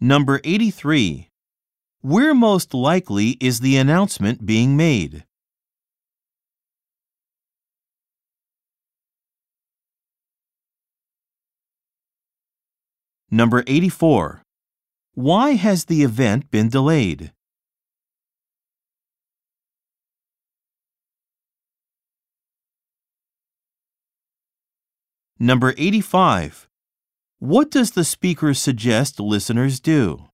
Number 83. Where most likely is the announcement being made? Number 84. Why has the event been delayed? Number 85. What does the speaker suggest listeners do?